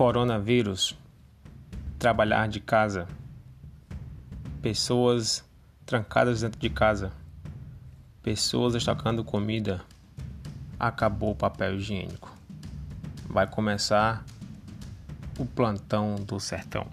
Coronavírus, trabalhar de casa, pessoas trancadas dentro de casa, pessoas estocando comida, acabou o papel higiênico. Vai começar o plantão do sertão.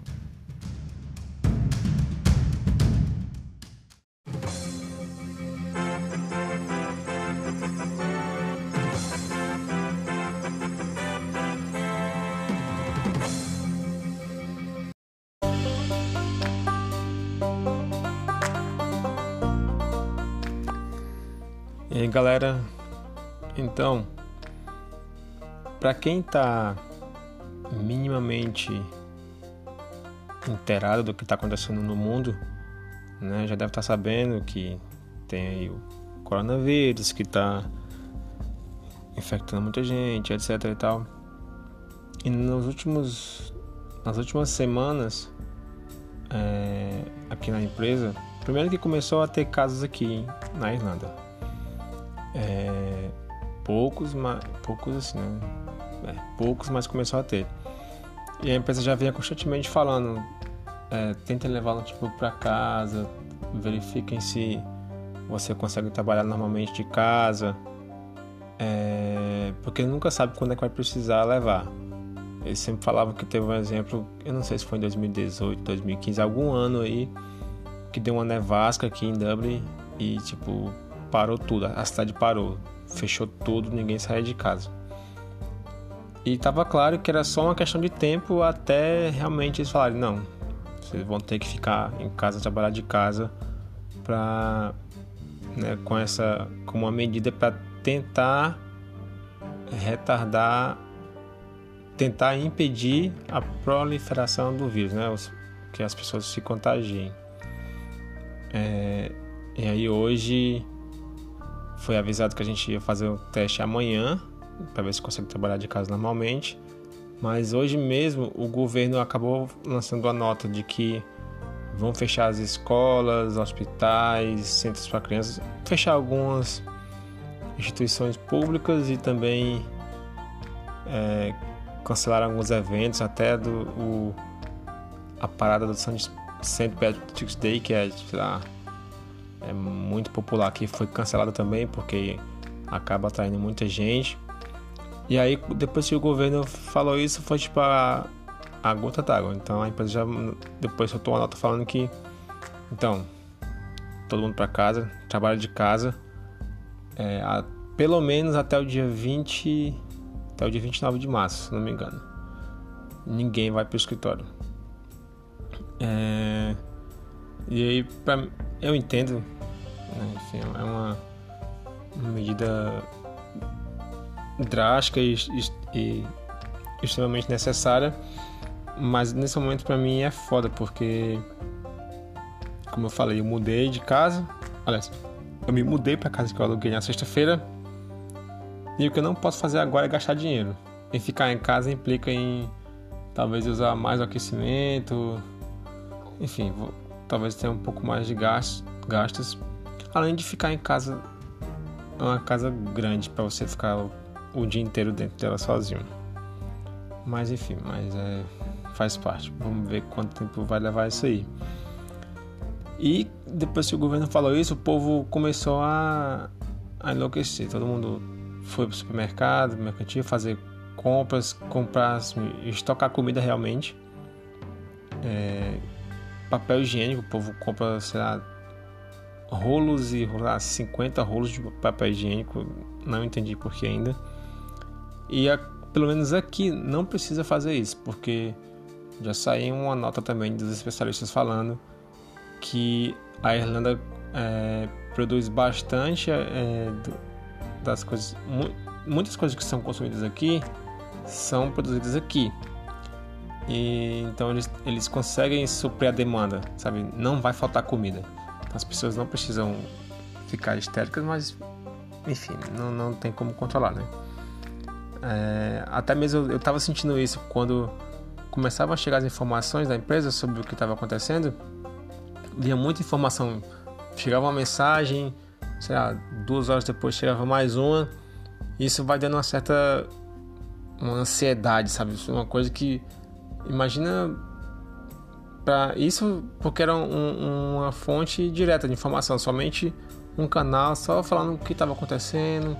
Para quem tá minimamente inteirado do que está acontecendo no mundo, né, já deve estar tá sabendo que tem o coronavírus que está infectando muita gente, etc e tal. E nos últimos, nas últimas semanas, é, aqui na empresa, primeiro que começou a ter casos aqui na Irlanda é, poucos, mas, poucos assim, né? É, poucos, mas começou a ter. E a empresa já vinha constantemente falando, é, tentem levar o tipo para casa, verifiquem se você consegue trabalhar normalmente de casa, é, porque nunca sabe quando é que vai precisar levar. Eles sempre falavam que teve um exemplo, eu não sei se foi em 2018, 2015, algum ano aí, que deu uma nevasca aqui em Dublin e tipo parou tudo, a cidade parou, fechou tudo, ninguém saía de casa. E estava claro que era só uma questão de tempo até realmente eles falarem: não, vocês vão ter que ficar em casa, trabalhar de casa, para né, com essa como uma medida para tentar retardar, tentar impedir a proliferação do vírus, né, que as pessoas se contagiem. É, e aí hoje foi avisado que a gente ia fazer o teste amanhã para ver se consegue trabalhar de casa normalmente. Mas hoje mesmo o governo acabou lançando a nota de que vão fechar as escolas, hospitais, centros para crianças, fechar algumas instituições públicas e também é, cancelar alguns eventos, até do o, a parada do St. Patrick's Day, que é, lá, é muito popular aqui, foi cancelada também porque acaba atraindo muita gente. E aí, depois que o governo falou isso, foi tipo a, a gota d'água. Então a empresa já depois soltou uma nota falando que, então, todo mundo para casa, trabalho de casa, é, a, pelo menos até o dia 20, até o dia 29 de março, se não me engano. Ninguém vai para o escritório. É, e aí, pra, eu entendo, né, enfim, é uma, uma medida drástica e, e, extremamente necessária, mas nesse momento para mim é foda porque, como eu falei, eu mudei de casa, aliás, eu me mudei para casa que eu aluguei na sexta-feira e o que eu não posso fazer agora é gastar dinheiro. E ficar em casa implica em talvez usar mais o aquecimento, enfim, vou, talvez tenha um pouco mais de gastos, gastos além de ficar em casa, uma casa grande para você ficar o, dia inteiro dentro dela sozinho. Mas enfim, mas é, faz parte. Vamos ver quanto tempo vai levar isso aí. E depois que o governo falou isso, o povo começou a, a enlouquecer. Todo mundo foi para o supermercado, mercantil, fazer compras, comprar, estocar comida realmente. É, papel higiênico, o povo compra, sei lá, rolos e lá, 50 rolos de papel higiênico, não entendi por que ainda. E a, pelo menos aqui não precisa fazer isso, porque já saiu uma nota também dos especialistas falando que a Irlanda é, produz bastante é, das coisas, muitas coisas que são consumidas aqui são produzidas aqui. E então eles, eles conseguem suprir a demanda, sabe? Não vai faltar comida. As pessoas não precisam ficar histéricas, mas enfim, não, não tem como controlar, né? É, até mesmo eu estava sentindo isso quando começavam a chegar as informações da empresa sobre o que estava acontecendo. Vinha muita informação, chegava uma mensagem, sei lá, duas horas depois chegava mais uma. Isso vai dando uma certa uma ansiedade, sabe? Uma coisa que imagina para isso porque era um, uma fonte direta de informação, somente um canal só falando o que estava acontecendo,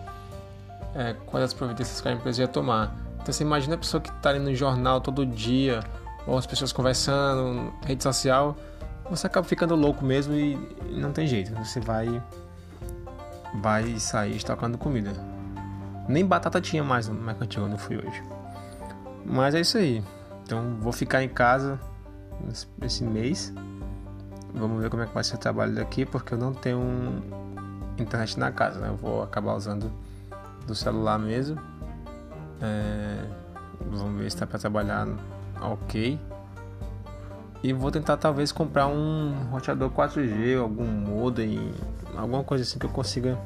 é, quais as providências que a empresa ia tomar. Então você imagina a pessoa que está ali no jornal todo dia, ou as pessoas conversando, rede social, você acaba ficando louco mesmo e, e não tem jeito. Você vai vai sair estocando comida. Nem batata tinha mais no mercantil quando eu fui hoje. Mas é isso aí. Então vou ficar em casa esse mês. Vamos ver como é que vai ser o trabalho daqui, porque eu não tenho internet na casa, né? Eu vou acabar usando do celular mesmo. É, vamos ver se dá para trabalhar ok. E vou tentar talvez comprar um roteador 4G, algum modem, alguma coisa assim que eu consiga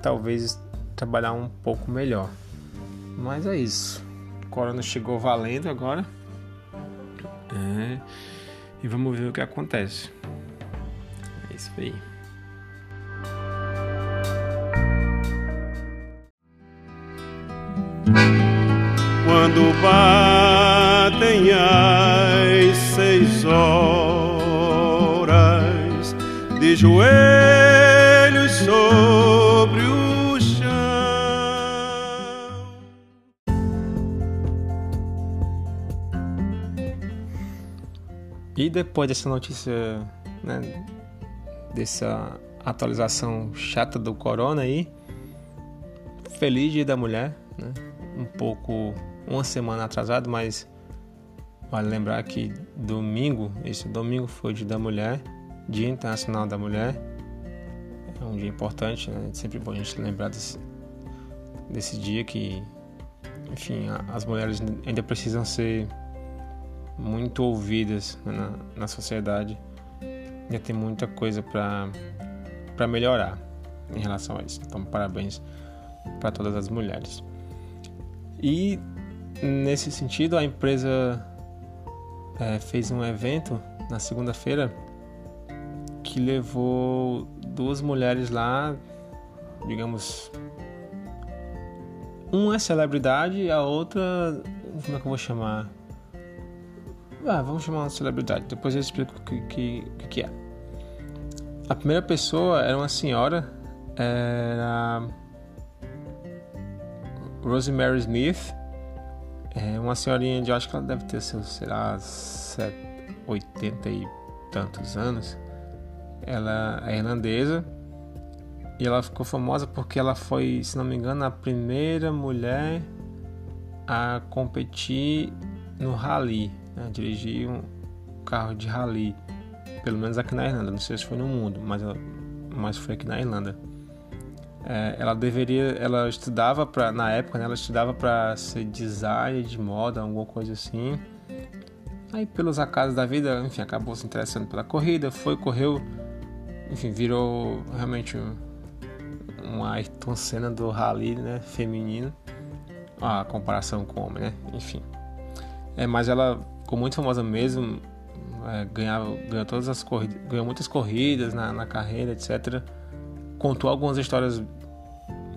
talvez trabalhar um pouco melhor. Mas é isso. O corona chegou valendo agora. É, e vamos ver o que acontece. É isso aí. Quando batem as seis horas de joelhos sobre o chão. E depois dessa notícia, né, dessa atualização chata do corona aí, feliz dia da mulher, né? Um pouco uma semana atrasado, mas vale lembrar que domingo, esse domingo foi o Dia da Mulher, Dia Internacional da Mulher. É um dia importante, né? É sempre bom a gente lembrar desse, desse dia que, enfim, as mulheres ainda precisam ser muito ouvidas né, na, na sociedade. Ainda tem muita coisa para melhorar em relação a isso. Então, parabéns para todas as mulheres. E nesse sentido, a empresa é, fez um evento na segunda-feira que levou duas mulheres lá, digamos, uma é celebridade a outra, como é que eu vou chamar? Ah, vamos chamar uma celebridade, depois eu explico o que, que, que é. A primeira pessoa era uma senhora, era Rosemary Smith, é uma senhorinha de, acho que ela deve ter seus, sei lá, 80 e tantos anos. Ela é irlandesa e ela ficou famosa porque ela foi, se não me engano, a primeira mulher a competir no rally, né? dirigir um carro de rally, pelo menos aqui na Irlanda. Não sei se foi no mundo, mas, mas foi aqui na Irlanda. É, ela deveria, ela estudava para na época, né, ela estudava para ser designer de moda, alguma coisa assim. Aí pelos acasos da vida, enfim, acabou se interessando pela corrida, foi, correu, enfim, virou realmente um, uma Ayrton Senna do rally, né, feminino. A comparação com o homem, né? Enfim. É, mas ela ficou muito famosa mesmo, é, ganhava, ganhou todas as corridas, ganhou muitas corridas na, na carreira, etc contou algumas histórias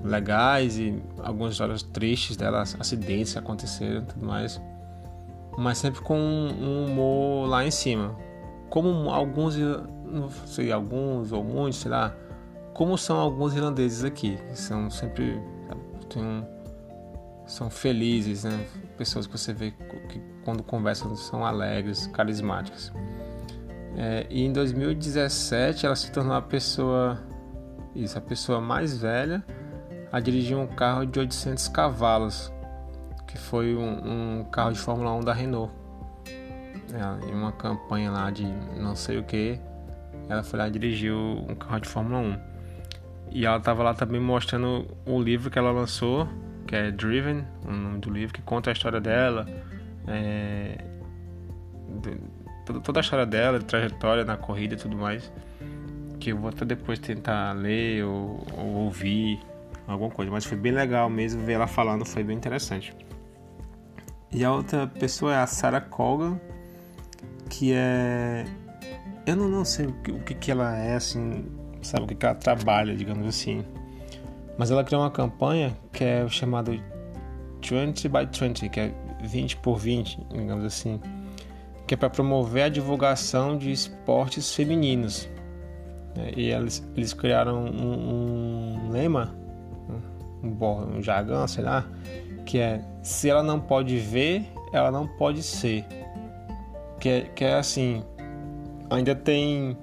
legais e algumas histórias tristes dela, acidentes que aconteceram e tudo mais. Mas sempre com um humor lá em cima. Como alguns, não sei, alguns ou muitos, sei lá, como são alguns irlandeses aqui. São sempre. Um, são felizes, né? Pessoas que você vê que quando conversam são alegres, carismáticas. É, e em 2017 ela se tornou a pessoa isso, a pessoa mais velha a dirigir um carro de 800 cavalos, que foi um, um carro de Fórmula 1 da Renault. É, em uma campanha lá de não sei o que, ela foi lá e dirigiu um carro de Fórmula 1. E ela estava lá também mostrando o livro que ela lançou, que é Driven, o nome do livro, que conta a história dela, é, toda a história dela, trajetória na corrida e tudo mais que eu vou até depois tentar ler ou, ou ouvir alguma coisa. Mas foi bem legal mesmo ver ela falando, foi bem interessante. E a outra pessoa é a Sarah Colgan, que é. Eu não, não sei o que, o que, que ela é, assim, sabe, o que, que ela trabalha, digamos assim. Mas ela criou uma campanha que é chamada 20 by 20, que é 20 por 20, digamos assim, que é para promover a divulgação de esportes femininos. É, e eles, eles criaram um, um lema, um, um jargão, sei lá, que é se ela não pode ver, ela não pode ser. Que é, que é assim, ainda tem,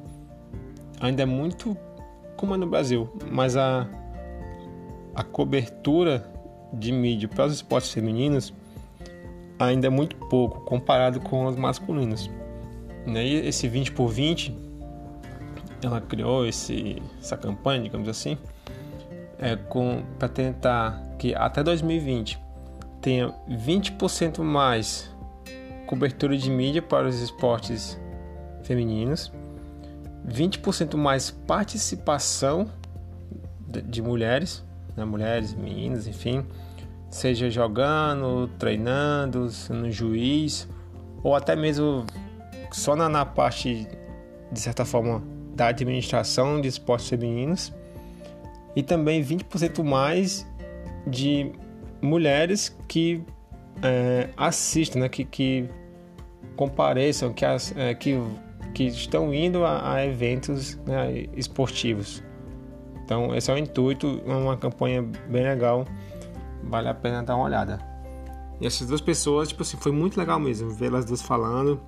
ainda é muito como é no Brasil, mas a, a cobertura de mídia para os esportes femininos ainda é muito pouco comparado com os masculinos. Né? E esse 20 por 20, ela criou esse, essa campanha, digamos assim, é, para tentar que até 2020 tenha 20% mais cobertura de mídia para os esportes femininos, 20% mais participação de, de mulheres, né, mulheres, meninas, enfim, seja jogando, treinando, no juiz, ou até mesmo só na, na parte, de certa forma, da administração de esportes femininos, e também 20% mais de mulheres que é, assistem, né, que, que compareçam, que, as, é, que, que estão indo a, a eventos né, esportivos. Então, esse é o intuito, é uma campanha bem legal, vale a pena dar uma olhada. E essas duas pessoas, tipo assim, foi muito legal mesmo ver elas duas falando.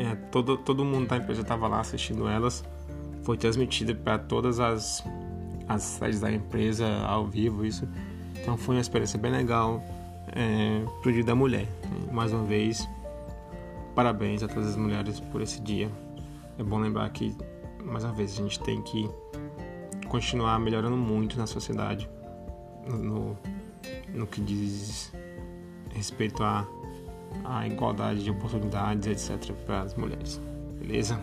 É, todo, todo mundo da empresa estava lá assistindo elas. Foi transmitido para todas as, as sedes da empresa ao vivo, isso. Então foi uma experiência bem legal é, pro Dia da Mulher. Mais uma vez, parabéns a todas as mulheres por esse dia. É bom lembrar que, mais uma vez, a gente tem que continuar melhorando muito na sociedade no, no que diz respeito à, à igualdade de oportunidades, etc., para as mulheres. Beleza?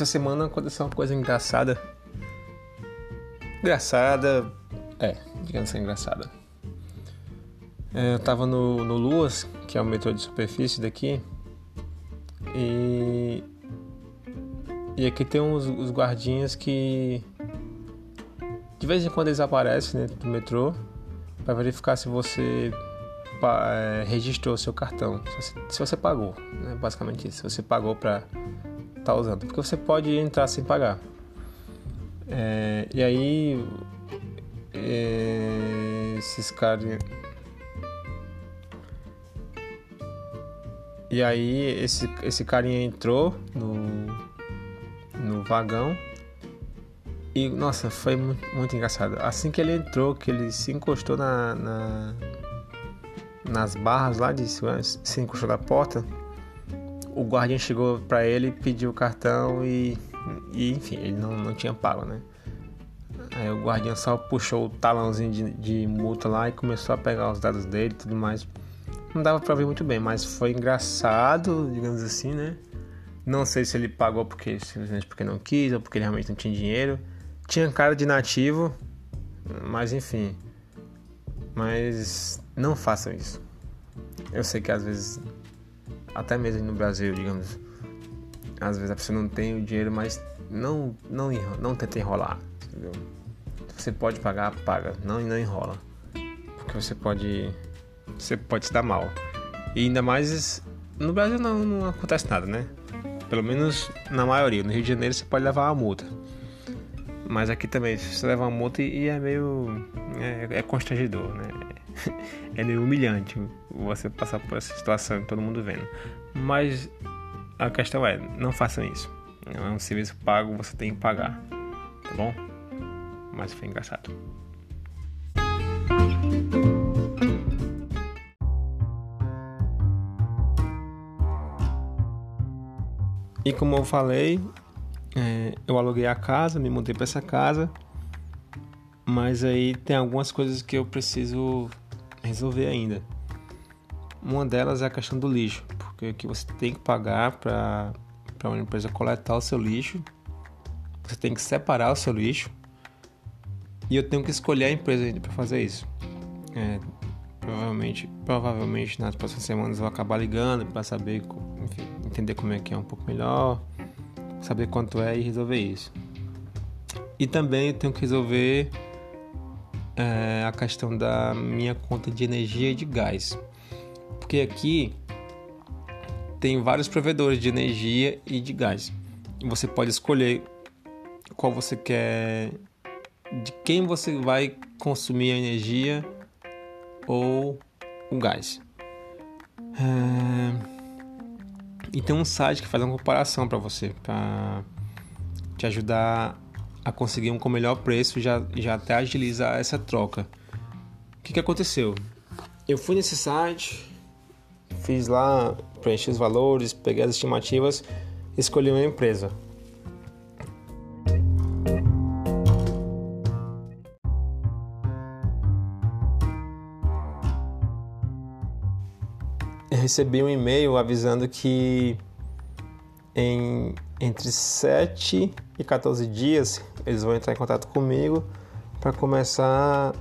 Essa semana aconteceu uma coisa engraçada. Engraçada. É, digamos assim, engraçada. É, eu tava no, no Luas, que é o metrô de superfície daqui. E. E aqui tem uns, os guardinhas que. De vez em quando eles aparecem dentro do metrô para verificar se você é, registrou seu cartão, se você, se você pagou, né? basicamente isso. Se você pagou para tá usando, porque você pode entrar sem pagar. É, e aí é, esses caras e aí esse, esse carinha entrou no, no vagão e nossa foi muito, muito engraçado assim que ele entrou que ele se encostou na, na nas barras lá de se encostou da porta o guardião chegou para ele, pediu o cartão e, e, enfim, ele não, não tinha pago, né? Aí o guardião só puxou o talãozinho de, de multa lá e começou a pegar os dados dele e tudo mais. Não dava pra ver muito bem, mas foi engraçado, digamos assim, né? Não sei se ele pagou porque simplesmente porque não quis ou porque ele realmente não tinha dinheiro. Tinha cara de nativo, mas enfim. Mas não façam isso. Eu sei que às vezes até mesmo no Brasil, digamos, às vezes a pessoa não tem o dinheiro, mas não não não tenta enrolar, entendeu? Você pode pagar, paga, não não enrola, porque você pode você pode se dar mal. E ainda mais no Brasil não, não acontece nada, né? Pelo menos na maioria. No Rio de Janeiro você pode levar uma multa. Mas aqui também, você leva uma multa e é meio. É, é constrangedor, né? é meio humilhante você passar por essa situação todo mundo vendo. Mas a questão é, não façam isso. É um serviço pago, você tem que pagar. Tá bom? Mas foi engraçado. E como eu falei, é, eu aluguei a casa, me mudei para essa casa, mas aí tem algumas coisas que eu preciso resolver ainda. Uma delas é a questão do lixo, porque que você tem que pagar para uma empresa coletar o seu lixo, você tem que separar o seu lixo E eu tenho que escolher a empresa ainda para fazer isso. É, provavelmente, provavelmente nas próximas semanas eu vou acabar ligando para saber, enfim, entender como é que é um pouco melhor, saber quanto é e resolver isso. E também eu tenho que resolver é, a questão da minha conta de energia e de gás. Porque aqui tem vários provedores de energia e de gás. Você pode escolher qual você quer, de quem você vai consumir a energia ou o gás. É... E tem um site que faz uma comparação para você, para te ajudar a conseguir um com melhor preço já já até agilizar essa troca. O que, que aconteceu? Eu fui nesse site, fiz lá, preenchi os valores, peguei as estimativas, escolhi uma empresa. Recebi um e-mail avisando que em entre 7 e 14 dias eles vão entrar em contato comigo para começar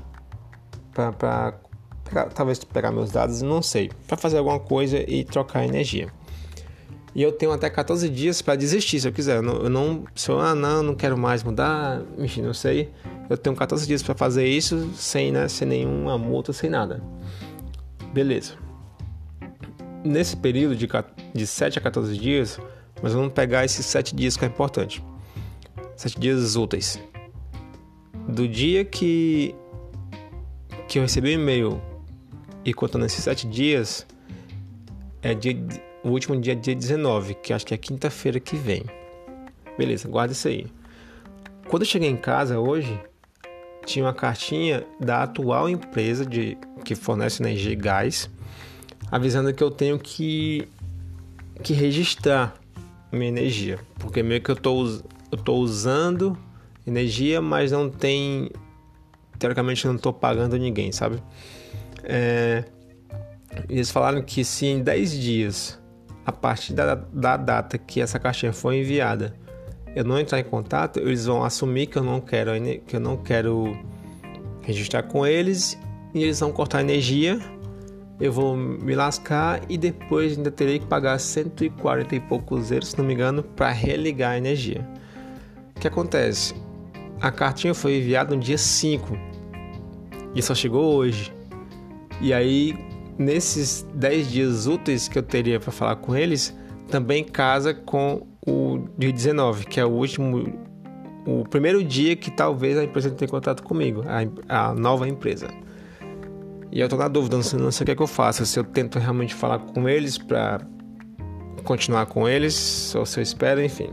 para talvez pegar meus dados, não sei, para fazer alguma coisa e trocar energia. E eu tenho até 14 dias para desistir se eu quiser. Eu não, eu não, ah, não, não quero mais mudar, enfim, não sei. Eu tenho 14 dias para fazer isso sem, né, sem nenhuma multa, sem nada. Beleza. Nesse período de, de 7 a 14 dias, mas vamos pegar esses 7 dias que é importante sete dias úteis. Do dia que, que eu recebi o e-mail e contando esses sete dias, é dia, o último dia é dia 19, que acho que é quinta-feira que vem. Beleza, guarda isso aí. Quando eu cheguei em casa hoje, tinha uma cartinha da atual empresa de, que fornece energia e gás, avisando que eu tenho que, que registrar minha energia, porque meio que eu estou eu estou usando energia, mas não tem. Teoricamente, não estou pagando ninguém, sabe? É, eles falaram que se em 10 dias, a partir da, da data que essa caixinha foi enviada, eu não entrar em contato, eles vão assumir que eu não quero, que eu não quero registrar com eles e eles vão cortar energia. Eu vou me lascar e depois ainda terei que pagar 140 e poucos euros, se não me engano, para religar a energia. O que acontece? A cartinha foi enviada no dia 5 e só chegou hoje. E aí, nesses 10 dias úteis que eu teria para falar com eles, também casa com o dia 19, que é o último, o primeiro dia que talvez a empresa tenha contato comigo, a, a nova empresa. E eu tô na dúvida, não sei, não sei o que, é que eu faço, se eu tento realmente falar com eles para continuar com eles, ou se eu espero, enfim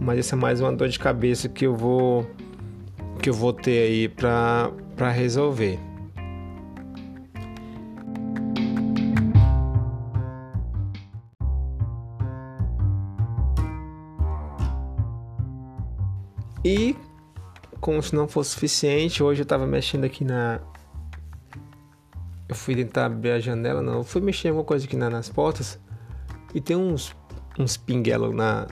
mas essa é mais uma dor de cabeça que eu vou que eu vou ter aí para para resolver. E como se não fosse suficiente, hoje eu estava mexendo aqui na eu fui tentar abrir a janela, não, eu fui mexer em alguma coisa aqui na, nas portas e tem uns uns pinguelos na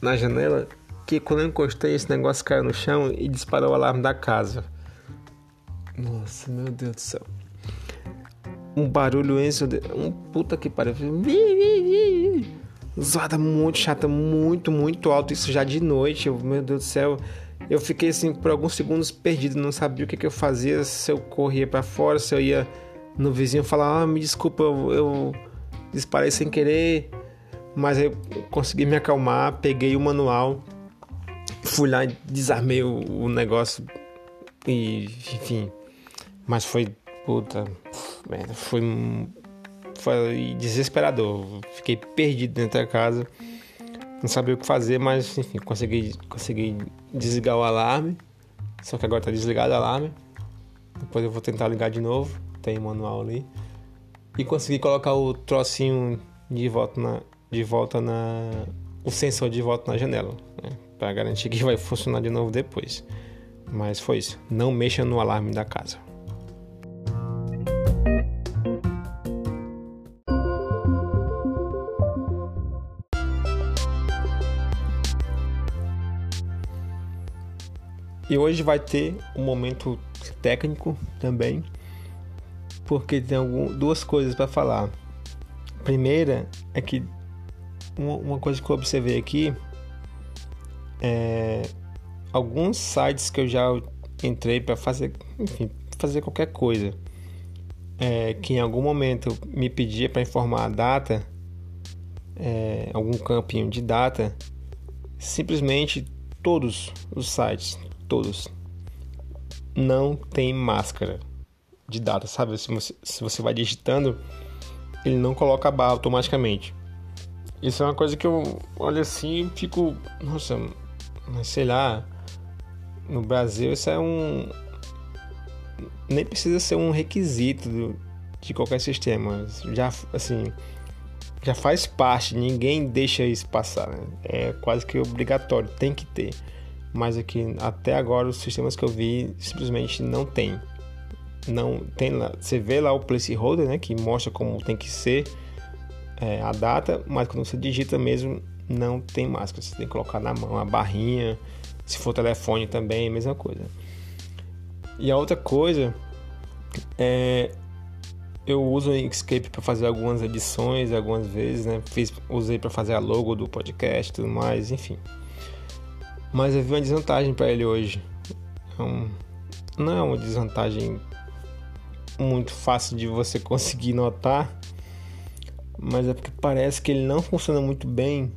na janela que quando eu encostei esse negócio caiu no chão e disparou o alarme da casa. Nossa, meu Deus do céu. Um barulho ensurdecedor. Um puta que pariu. Zoada muito chata, muito, muito alto. Isso já de noite. Eu, meu Deus do céu. Eu fiquei assim por alguns segundos perdido. Não sabia o que, que eu fazia. Se eu corria para fora, se eu ia no vizinho falar: Ah, me desculpa, eu, eu disparei sem querer mas eu consegui me acalmar, peguei o manual, fui lá e desarmei o, o negócio e enfim, mas foi puta, foi foi desesperador. Fiquei perdido dentro da casa, não sabia o que fazer, mas enfim, consegui consegui desligar o alarme. Só que agora tá desligado o alarme. Depois eu vou tentar ligar de novo, tem manual ali. E consegui colocar o trocinho de volta na, de volta na o sensor de volta na janela, né? para garantir que vai funcionar de novo depois. Mas foi isso. Não mexa no alarme da casa. E hoje vai ter um momento técnico também, porque tem algum, duas coisas para falar. Primeira é que uma, coisa que eu observei aqui é alguns sites que eu já entrei para fazer, enfim, fazer qualquer coisa, é, que em algum momento me pedia para informar a data, é, algum campinho de data, simplesmente todos os sites, todos, não tem máscara de data, sabe? Se você, se você vai digitando, ele não coloca a barra automaticamente. Isso é uma coisa que eu olho assim e fico, nossa, mas sei lá, no Brasil isso é um. Nem precisa ser um requisito do, de qualquer sistema. Já, assim, já faz parte, ninguém deixa isso passar. Né? É quase que obrigatório, tem que ter. Mas aqui, até agora, os sistemas que eu vi simplesmente não tem. Não tem lá. Você vê lá o placeholder, né? Que mostra como tem que ser é, a data, mas quando você digita mesmo, não tem máscara. Você tem que colocar na mão a barrinha. Se for telefone também, mesma coisa. E a outra coisa é eu uso o Inkscape para fazer algumas edições algumas vezes, né? Fiz, usei para fazer a logo do podcast tudo mais, enfim. Mas eu vi uma desvantagem para ele hoje. É um, não é uma desvantagem muito fácil de você conseguir notar, mas é porque parece que ele não funciona muito bem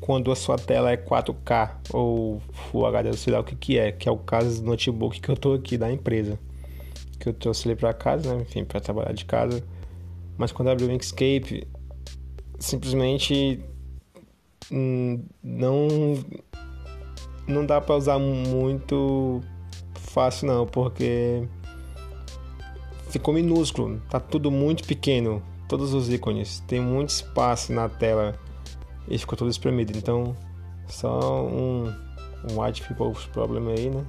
quando a sua tela é 4K ou Full HD, sei lá o que, que é, que é o caso do notebook que eu tô aqui da empresa. Que eu trouxe ele para casa, né? enfim, para trabalhar de casa. Mas quando abri o Inkscape, simplesmente hum, não não dá para usar muito fácil não, porque ficou minúsculo, tá tudo muito pequeno, todos os ícones, tem muito espaço na tela e ficou tudo espremido. Então, só um, um white people's problem aí, né?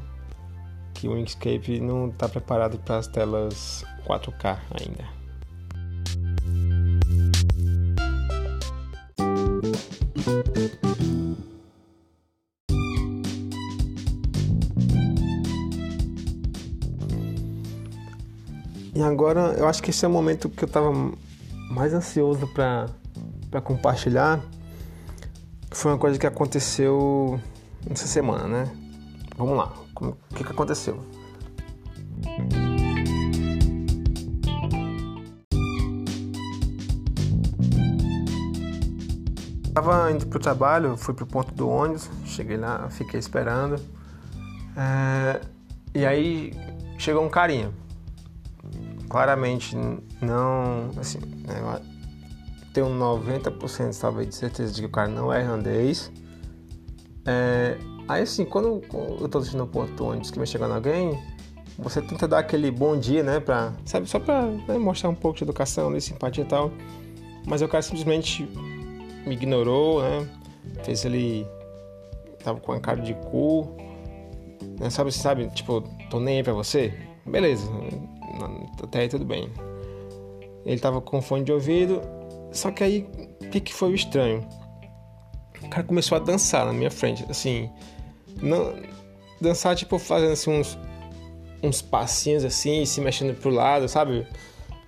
Que o Inkscape não está preparado para as telas 4K ainda. Agora eu acho que esse é o momento que eu estava mais ansioso para compartilhar foi uma coisa que aconteceu nessa semana, né? Vamos lá, o que, que aconteceu? Tava indo pro trabalho, fui pro ponto do ônibus, cheguei lá, fiquei esperando. É, e aí chegou um carinha. Claramente não, assim, né, tenho 90% talvez de certeza de que o cara não é irlandês. É, aí assim, quando eu tô assistindo o ponto ônibus que vai chegando alguém, você tenta dar aquele bom dia, né? Pra, sabe, só pra né, mostrar um pouco de educação, de simpatia e tal. Mas o cara simplesmente me ignorou, né? Fez ele. Tava com a cara de cu. Né? Sabe, sabe, tipo, tô nem aí pra você? Beleza, até aí tudo bem. Ele tava com fone de ouvido, só que aí, o que, que foi o estranho? O cara começou a dançar na minha frente, assim. Não, dançar, tipo, fazendo assim uns, uns passinhos assim, se mexendo pro lado, sabe?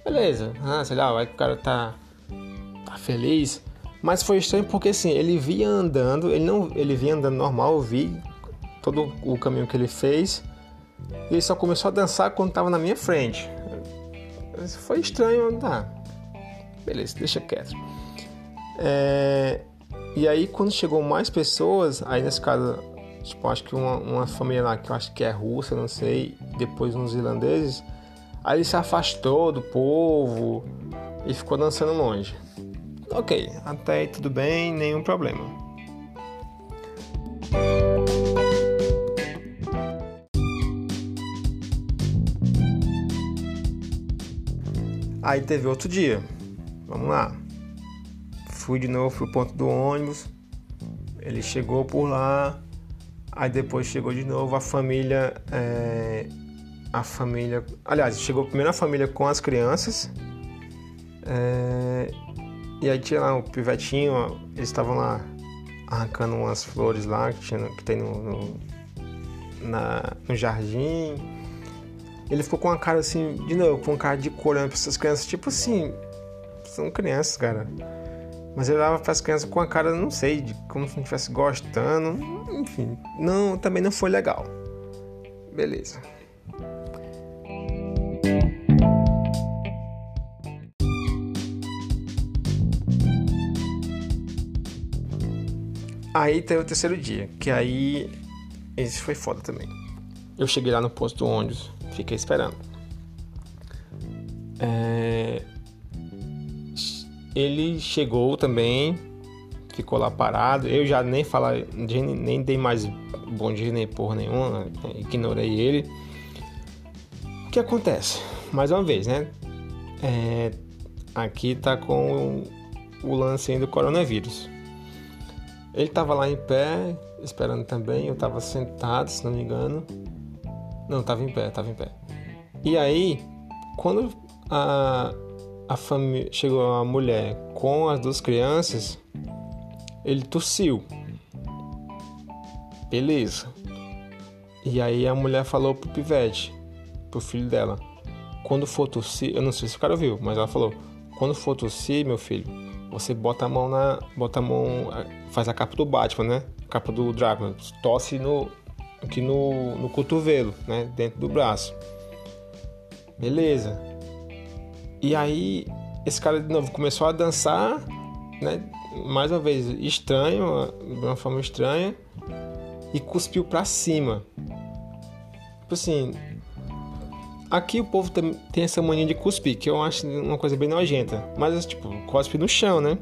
Beleza, ah, sei lá, vai que o cara tá, tá feliz. Mas foi estranho porque assim, ele vinha andando, ele não, ele vinha andando normal, eu vi todo o caminho que ele fez. E ele só começou a dançar quando tava na minha frente. Foi estranho, tá? Beleza, deixa quieto. É, e aí, quando chegou mais pessoas, aí nesse caso, tipo, acho que uma, uma família lá que eu acho que é russa, não sei, depois uns irlandeses, aí ele se afastou do povo e ficou dançando longe. Ok, até aí tudo bem, nenhum problema. Aí teve outro dia. Vamos lá. Fui de novo pro ponto do ônibus. Ele chegou por lá. Aí depois chegou de novo a família. É, a família. Aliás, chegou primeiro a família com as crianças. É, e aí tinha lá o pivetinho. Eles estavam lá arrancando umas flores lá que, tinha, que tem no, no, na, no jardim. Ele ficou com uma cara assim, de novo, com uma cara de corando pra essas crianças, tipo assim, são crianças, cara. Mas ele olhava para as crianças com a cara, não sei, de como se não estivesse gostando. Enfim, não, também não foi legal. Beleza. Aí teve o terceiro dia, que aí esse foi foda também. Eu cheguei lá no posto ônibus, fiquei esperando. É... Ele chegou também, ficou lá parado. Eu já nem falei, nem dei mais bom dia nem porra nenhuma, ignorei ele. O que acontece? Mais uma vez, né? É... Aqui tá com o lance do coronavírus. Ele estava lá em pé, esperando também. Eu estava sentado, se não me engano. Não, estava em pé, estava em pé. E aí, quando a, a família chegou a mulher com as duas crianças, ele tossiu. Beleza. E aí a mulher falou pro pivete, pro filho dela, quando for tossir, eu não sei se o cara ouviu, mas ela falou, quando for tossir, meu filho, você bota a mão na. Bota a mão. Faz a capa do Batman, né? Capa do Drácula. Tosse no, aqui no, no cotovelo, né? Dentro do braço. Beleza. E aí, esse cara de novo começou a dançar, né? Mais uma vez, estranho, de uma forma estranha. E cuspiu pra cima. Tipo assim, Aqui o povo tem, tem essa mania de cuspir, que eu acho uma coisa bem nojenta. Mas, tipo, cospe no chão, né?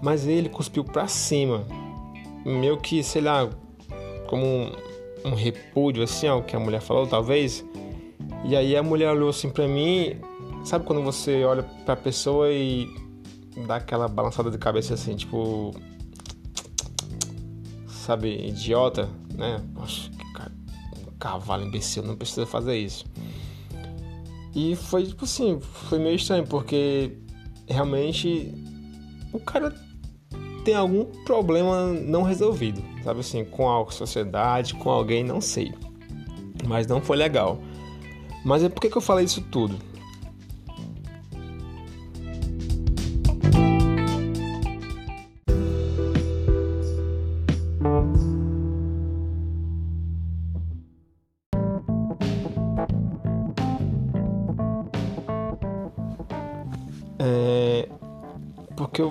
Mas ele cuspiu pra cima. Meio que, sei lá, como um, repúdio, assim, ó, que a mulher falou, talvez. E aí a mulher olhou assim pra mim. Sabe quando você olha pra pessoa e dá aquela balançada de cabeça assim, tipo. Sabe, idiota, né? Que cavalo imbecil, não precisa fazer isso. E foi tipo assim, foi meio estranho, porque realmente o cara tem algum problema não resolvido, sabe assim, com a sociedade, com alguém, não sei. Mas não foi legal. Mas é por que eu falei isso tudo?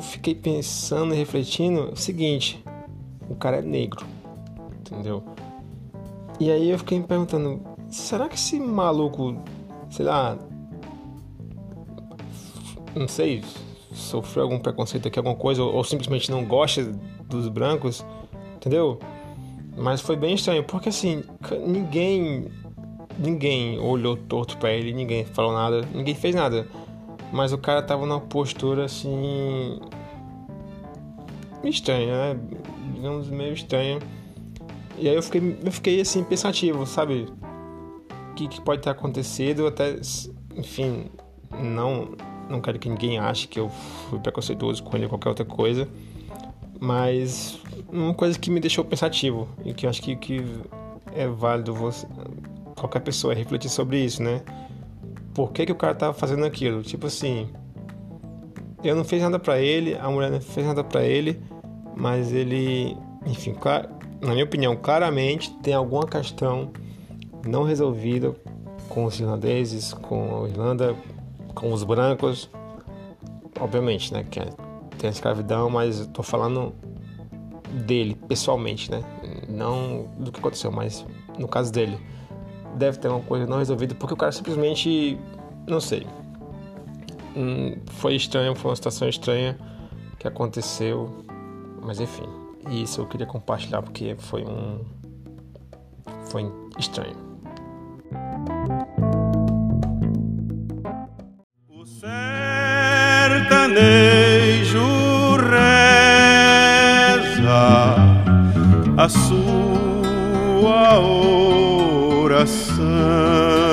Fiquei pensando e refletindo o seguinte: o cara é negro, entendeu? E aí eu fiquei me perguntando: será que esse maluco, sei lá, não sei, sofreu algum preconceito aqui, alguma coisa, ou, ou simplesmente não gosta dos brancos, entendeu? Mas foi bem estranho, porque assim, ninguém ninguém olhou torto para ele, ninguém falou nada, ninguém fez nada. Mas o cara tava numa postura assim. Estranha, né? Digamos meio estranha. E aí eu fiquei, eu fiquei assim, pensativo, sabe? O que, que pode ter acontecido, até. Enfim, não, não quero que ninguém ache que eu fui preconceituoso com ele ou qualquer outra coisa. Mas uma coisa que me deixou pensativo e que eu acho que, que é válido você, qualquer pessoa refletir sobre isso, né? por que, que o cara tava fazendo aquilo. Tipo assim, eu não fiz nada para ele, a mulher não fez nada para ele, mas ele, enfim, na minha opinião, claramente tem alguma questão não resolvida com os irlandeses, com a Irlanda, com os brancos, obviamente, né, que é, tem a escravidão, mas eu tô falando dele pessoalmente, né, não do que aconteceu, mas no caso dele. Deve ter uma coisa não resolvida, porque o cara simplesmente, não sei. Hum, foi estranho, foi uma situação estranha que aconteceu, mas enfim. Isso eu queria compartilhar porque foi um. Foi estranho. O sertanejo reza a sua oração.